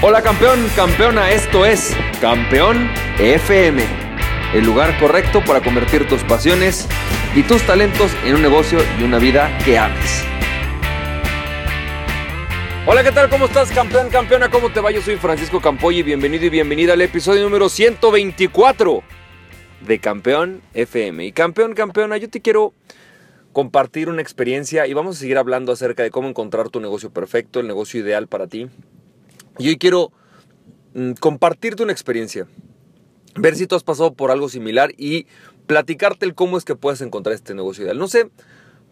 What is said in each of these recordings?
Hola campeón, campeona, esto es Campeón FM, el lugar correcto para convertir tus pasiones y tus talentos en un negocio y una vida que ames. Hola, ¿qué tal? ¿Cómo estás, campeón, campeona? ¿Cómo te va? Yo soy Francisco Campoy y bienvenido y bienvenida al episodio número 124 de Campeón FM. Y campeón, campeona, yo te quiero compartir una experiencia y vamos a seguir hablando acerca de cómo encontrar tu negocio perfecto, el negocio ideal para ti. Y hoy quiero mm, compartirte una experiencia, ver si tú has pasado por algo similar y platicarte el cómo es que puedes encontrar este negocio ideal. No sé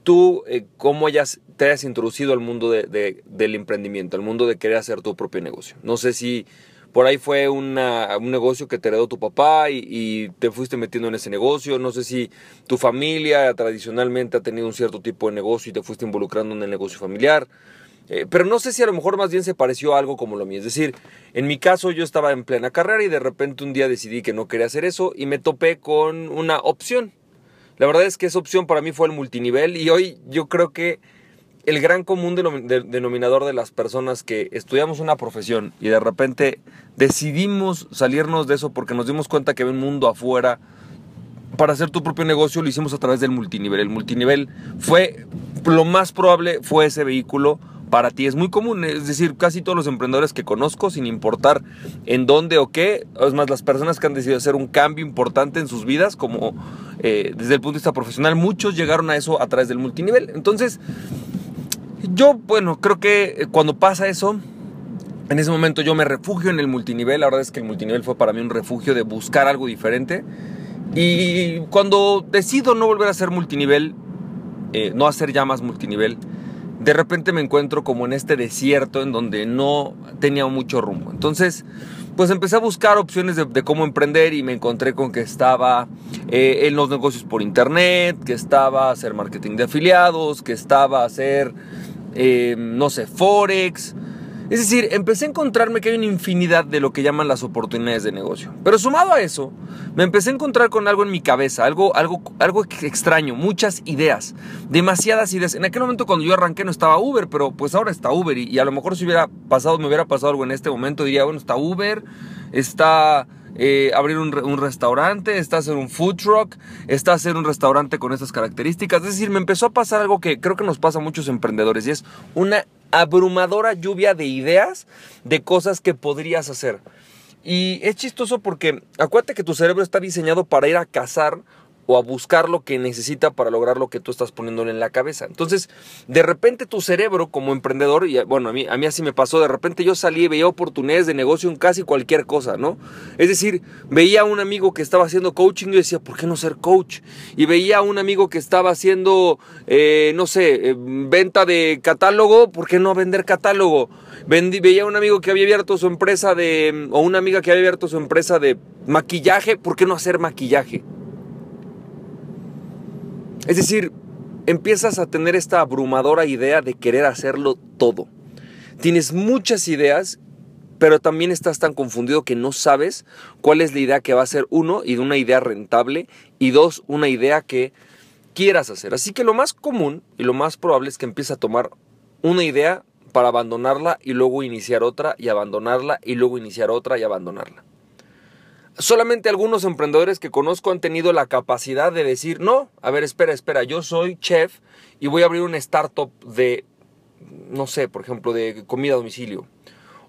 tú eh, cómo hayas, te hayas introducido al mundo del emprendimiento, al mundo de querer hacer tu propio negocio. No sé si por ahí fue un negocio que te heredó tu papá y, y, te fuiste metiendo en ese negocio. No sé si tu familia tradicionalmente ha tenido un cierto tipo de negocio y te fuiste involucrando en el negocio familiar. Eh, pero no sé si a lo mejor más bien se pareció a algo como lo mío. Es decir, en mi caso yo estaba en plena carrera y de repente un día decidí que no quería hacer eso y me topé con una opción. La verdad es que esa opción para mí fue el multinivel y hoy yo creo que el gran común denominador de las personas que estudiamos una profesión y de repente decidimos salirnos de eso porque nos dimos cuenta que había un mundo afuera para hacer tu propio negocio lo hicimos a través del multinivel. El multinivel fue, lo más probable fue ese vehículo para ti es muy común. Es decir, casi todos los emprendedores que conozco, sin importar en dónde o qué, es más, las personas que han decidido hacer un cambio importante en sus vidas, como eh, desde el punto de vista profesional, muchos llegaron a eso a través del multinivel. Entonces, yo, bueno, creo que cuando pasa eso, en ese momento yo me refugio en el multinivel. La verdad es que el multinivel fue para mí un refugio de buscar algo diferente. Y cuando decido no volver a hacer multinivel, eh, no hacer ya más multinivel, de repente me encuentro como en este desierto en donde no tenía mucho rumbo. Entonces, pues empecé a buscar opciones de, cómo emprender y me encontré con que estaba eh, en los negocios por internet, que estaba hacer marketing de afiliados, que estaba hacer, eh, no sé, forex, es decir, empecé a encontrarme que hay una infinidad de lo que llaman las oportunidades de negocio. Pero sumado a eso, me empecé a encontrar con algo en mi cabeza, algo, algo, algo extraño, muchas ideas, demasiadas ideas. En aquel momento cuando yo arranqué no estaba Uber, pero pues ahora está Uber y, a lo mejor si hubiera pasado, me hubiera pasado algo en este momento, diría, bueno, está Uber, está eh, abrir un, un, restaurante, está hacer un food truck, está hacer un restaurante con estas características. Es decir, me empezó a pasar algo que creo que nos pasa a muchos emprendedores y es una abrumadora lluvia de ideas de cosas que podrías hacer. Y es chistoso porque acuérdate que tu cerebro está diseñado para ir a cazar o a buscar lo que necesita para lograr lo que tú estás poniéndole en la cabeza. Entonces, de repente tu cerebro como emprendedor, y bueno, a mí, a mí así me pasó, de repente yo salí y veía oportunidades de negocio en casi cualquier cosa, ¿no? Es decir, veía a un amigo que estaba haciendo coaching y decía, ¿por qué no ser coach? Y veía a un amigo que estaba haciendo, eh, no sé, eh, venta de catálogo, ¿por qué no vender catálogo? veía a un amigo que había abierto su empresa de, o una amiga que había abierto su empresa de maquillaje, ¿por qué no hacer maquillaje? Es decir, empiezas a tener esta abrumadora idea de querer hacerlo todo. Tienes muchas ideas, pero también estás tan confundido que no sabes cuál es la idea que va a ser uno y de una idea rentable y dos, una idea que quieras hacer. Así que lo más común y lo más probable es que empieces a tomar una idea para abandonarla y luego iniciar otra y abandonarla y luego iniciar otra y abandonarla. Solamente algunos emprendedores que conozco han tenido la capacidad de decir, no, a ver, espera, espera, yo soy chef y voy a abrir una startup de, no sé, por ejemplo, de comida a domicilio.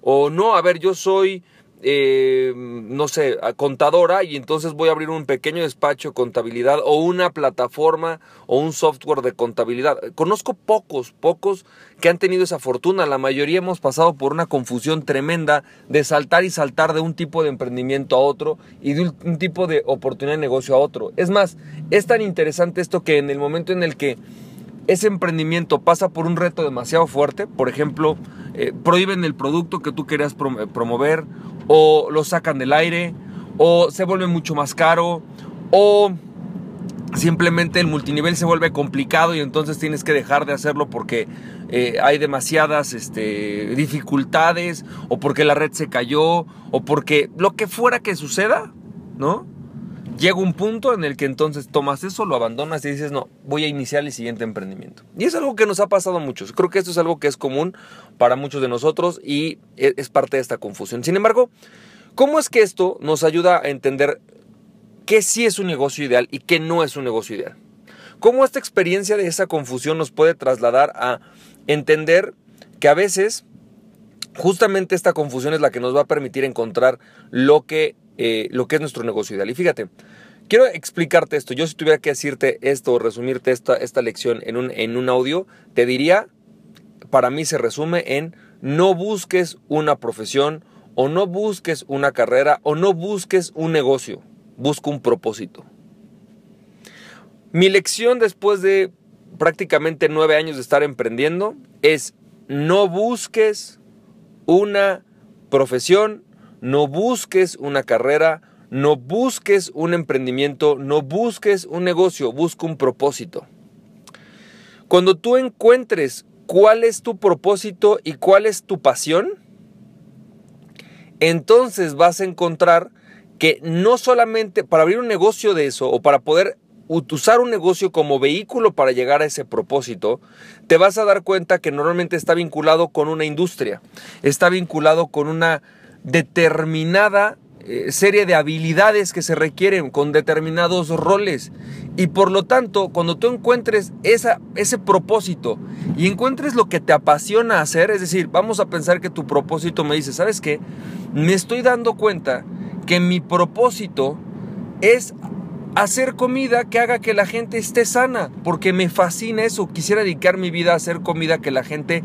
O no, a ver, yo soy eh, no sé, contadora y entonces voy a abrir un pequeño despacho de contabilidad o una plataforma o un software de contabilidad. Conozco pocos, pocos que han tenido esa fortuna. La mayoría hemos pasado por una confusión tremenda de saltar y saltar de un tipo de emprendimiento a otro y de un tipo de oportunidad de negocio a otro. Es más, es tan interesante esto que en el momento en el que ese emprendimiento pasa por un reto demasiado fuerte, por ejemplo, eh, prohíben el producto que tú querías promover, o lo sacan del aire, o se vuelve mucho más caro, o simplemente el multinivel se vuelve complicado y entonces tienes que dejar de hacerlo porque eh, hay demasiadas este, dificultades, o porque la red se cayó, o porque lo que fuera que suceda, ¿no? Llega un punto en el que entonces tomas eso, lo abandonas y dices, no, voy a iniciar el siguiente emprendimiento. Y es algo que nos ha pasado muchos. Creo que esto es algo que es común para muchos de nosotros y e, es parte de esta confusión. Sin embargo, ¿cómo es que esto nos ayuda a entender qué sí es un negocio ideal y qué no es un negocio ideal? ¿Cómo esta experiencia de esa confusión nos puede trasladar a entender que a veces justamente esta confusión es la que nos va a permitir encontrar lo que eh, lo que es nuestro negocio ideal. Y fíjate, quiero explicarte esto. Yo si tuviera que decirte esto o resumirte esta, esta lección en un, en un audio, te diría, para mí se resume en no busques una profesión o no busques una carrera o no busques un negocio, busca un propósito. Mi lección después de prácticamente nueve años de estar emprendiendo es no busques una profesión no busques una carrera, no busques un emprendimiento, no busques un negocio, busca un propósito. Cuando tú encuentres cuál es tu propósito y cuál es tu pasión, entonces vas a encontrar que no solamente para abrir un negocio de eso o para poder usar un negocio como vehículo para llegar a ese propósito, te vas a dar cuenta que normalmente está vinculado con una industria, está vinculado con una determinada eh, serie de habilidades que se requieren con determinados roles. Y por lo tanto, cuando tú encuentres esa, ese propósito y encuentres lo que te apasiona hacer, es decir, vamos a pensar que tu propósito me dice, ¿sabes qué? Me estoy dando cuenta que mi propósito es hacer comida que haga que la gente esté sana, porque me fascina eso. Quisiera dedicar mi vida a hacer comida que la gente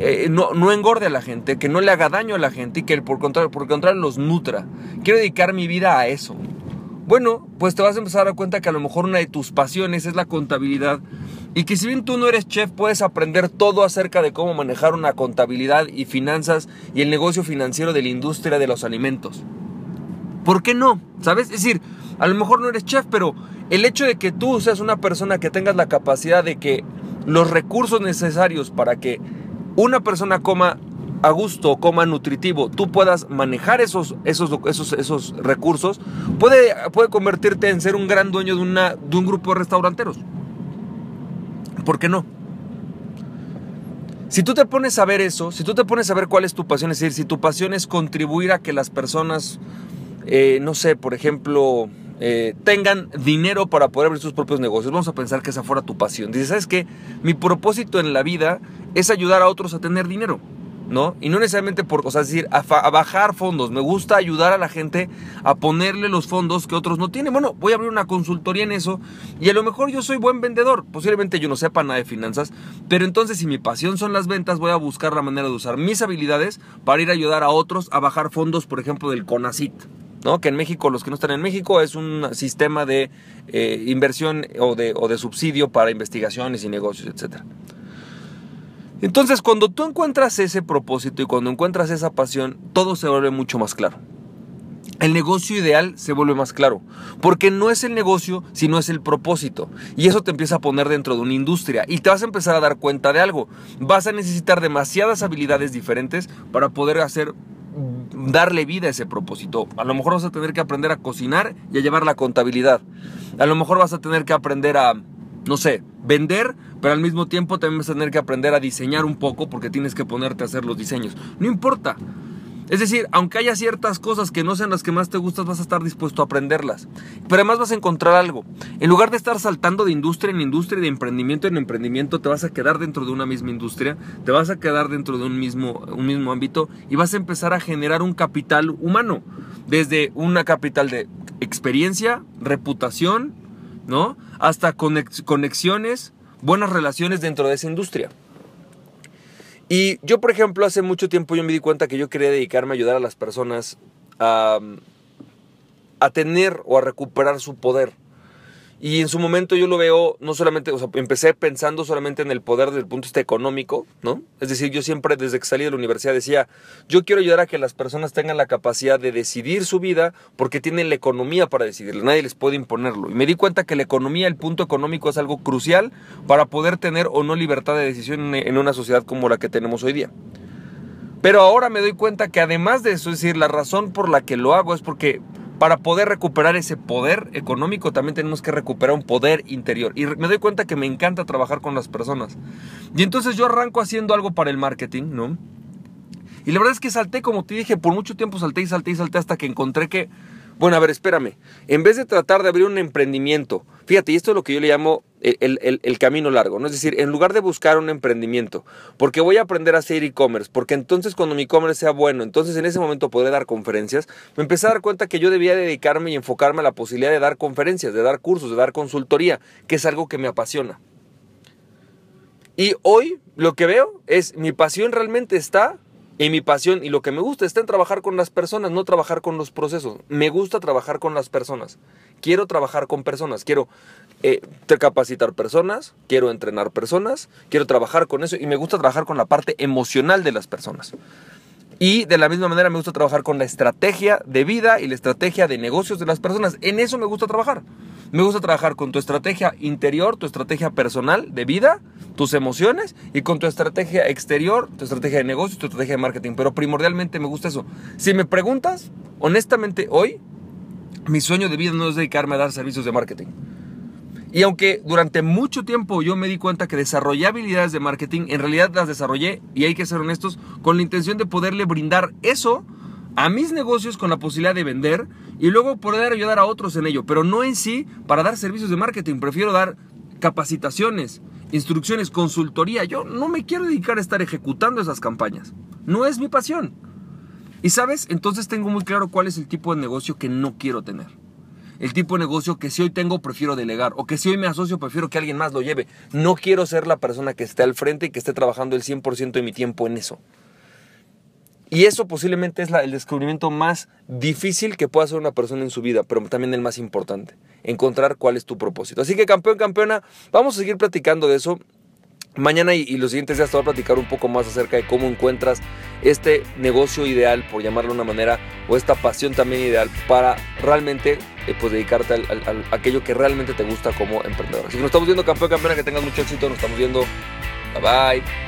eh, no, engorde a la gente, que no le haga daño a la gente y que por contrario, contrario los nutra. Quiero dedicar mi vida a eso. Bueno, pues te vas a empezar a dar cuenta que a lo mejor una de tus pasiones es la contabilidad y que si bien tú no eres chef, puedes aprender todo acerca de cómo manejar una contabilidad y finanzas y el negocio financiero de la industria de los alimentos. ¿Por qué no? ¿Sabes? Es decir, a lo mejor no eres chef, pero el hecho de que tú seas una persona que tengas la capacidad de que los recursos necesarios para que una persona coma a gusto, coma nutritivo, tú puedas manejar esos, esos, esos, esos recursos, puede, puede convertirte en ser un gran dueño de, una, de un grupo de restauranteros. ¿Por qué no? Si tú te pones a ver eso, si tú te pones a ver cuál es tu pasión, es decir, si tu pasión es contribuir a que las personas, eh, no sé, por ejemplo, eh, tengan dinero para poder abrir sus propios negocios. Vamos a pensar que esa fuera tu pasión. Dices, ¿sabes qué? Mi propósito en la vida es ayudar a otros a tener dinero. ¿no? Y no necesariamente por, o sea, es decir, a, bajar fondos. Me gusta ayudar a la gente a ponerle los fondos que otros no tienen. Bueno, voy a abrir una consultoría en eso y a lo mejor yo soy buen vendedor. Posiblemente yo no sepa nada de finanzas, pero entonces si mi pasión son las ventas, voy a buscar la manera de usar mis habilidades para ir a ayudar a otros a bajar fondos, por ejemplo, del CONACIT. ¿No? que en México, los que no están en México, es un sistema de eh, inversión o de, o de subsidio para investigaciones y negocios, etc. Entonces, cuando tú encuentras ese propósito y cuando encuentras esa pasión, todo se vuelve mucho más claro. El negocio ideal se vuelve más claro, porque no es el negocio, sino es el propósito. Y eso te empieza a poner dentro de una industria y te vas a empezar a dar cuenta de algo. Vas a necesitar demasiadas habilidades diferentes para poder hacer darle vida a ese propósito. A lo mejor vas a tener que aprender a cocinar y a llevar la contabilidad. A lo mejor vas a tener que aprender a, no sé, vender, pero al mismo tiempo también vas a tener que aprender a diseñar un poco porque tienes que ponerte a hacer los diseños. No importa. Es decir, aunque haya ciertas cosas que no sean las que más te gustan, vas a estar dispuesto a aprenderlas. Pero además vas a encontrar algo. En lugar de estar saltando de industria en industria, de emprendimiento en emprendimiento, te vas a quedar dentro de una misma industria, te vas a quedar dentro de un mismo, un mismo ámbito y vas a empezar a generar un capital humano. Desde una capital de experiencia, reputación, ¿no? Hasta conexiones, buenas relaciones dentro de esa industria. Y yo, por ejemplo, hace mucho tiempo yo me di cuenta que yo quería dedicarme a ayudar a las personas a, a tener o a recuperar su poder. Y en su momento yo lo veo, no solamente, o sea, empecé pensando solamente en el poder desde el punto de vista económico, ¿no? Es decir, yo siempre desde que salí de la universidad decía, yo quiero ayudar a que las personas tengan la capacidad de decidir su vida porque tienen la economía para decidirlo, nadie les puede imponerlo. Y me di cuenta que la economía, el punto económico es algo crucial para poder tener o no libertad de decisión en una sociedad como la que tenemos hoy día. Pero ahora me doy cuenta que además de eso, es decir, la razón por la que lo hago es porque para poder recuperar ese poder económico, también tenemos que recuperar un poder interior. Y me doy cuenta que me encanta trabajar con las personas. Y entonces yo arranco haciendo algo para el marketing, ¿no? Y la verdad es que salté, como te dije, por mucho tiempo salté y salté y salté hasta que encontré que, bueno, a ver, espérame, en vez de tratar de abrir un emprendimiento, fíjate, y esto es lo que yo le llamo el, camino largo, ¿no? Es decir, en lugar de buscar un emprendimiento, porque voy a aprender a hacer e-commerce, porque entonces cuando mi e-commerce sea bueno, entonces en ese momento podré dar conferencias, me empecé a dar cuenta que yo debía dedicarme y enfocarme a la posibilidad de dar conferencias, de dar cursos, de dar consultoría, que es algo que me apasiona. Y hoy lo que veo es mi pasión realmente está y mi pasión y lo que me gusta está en trabajar con las personas, no trabajar con los procesos. Me gusta trabajar con las personas. Quiero trabajar con personas. Quiero eh, capacitar personas, quiero entrenar personas, quiero trabajar con eso y me gusta trabajar con la parte emocional de las personas. Y de la misma manera me gusta trabajar con la estrategia de vida y la estrategia de negocios de las personas. En eso me gusta trabajar. Me gusta trabajar con tu estrategia interior, tu estrategia personal de vida, tus emociones y con tu estrategia exterior, tu estrategia de negocios, tu estrategia de marketing. Pero primordialmente me gusta eso. Si me preguntas, honestamente hoy, mi sueño de vida no es dedicarme a dar servicios de marketing. Y aunque durante mucho tiempo yo me di cuenta que desarrollé habilidades de marketing, en realidad las desarrollé, y hay que ser honestos, con la intención de poderle brindar eso a mis negocios con la posibilidad de vender y luego poder ayudar a otros en ello, pero no en sí para dar servicios de marketing, prefiero dar capacitaciones, instrucciones, consultoría. Yo no me quiero dedicar a estar ejecutando esas campañas. No es mi pasión. Y sabes, entonces tengo muy claro cuál es el tipo de negocio que no quiero tener. El tipo de negocio que si hoy tengo prefiero delegar o que si hoy me asocio prefiero que alguien más lo lleve. No quiero ser la persona que esté al frente y que esté trabajando el 100% de mi tiempo en eso. Y eso posiblemente es el descubrimiento más difícil que pueda hacer una persona en su vida, pero también el más importante, encontrar cuál es tu propósito. Así que campeón, campeona, vamos a seguir platicando de eso. Mañana y, los siguientes días te voy a platicar un poco más acerca de cómo encuentras este negocio ideal, por llamarlo de una manera, o esta pasión también ideal para realmente eh, pues, dedicarte a aquello que realmente te gusta como emprendedor. Así que nos estamos viendo campeón, campeona, que tengas mucho éxito, nos estamos viendo. Bye.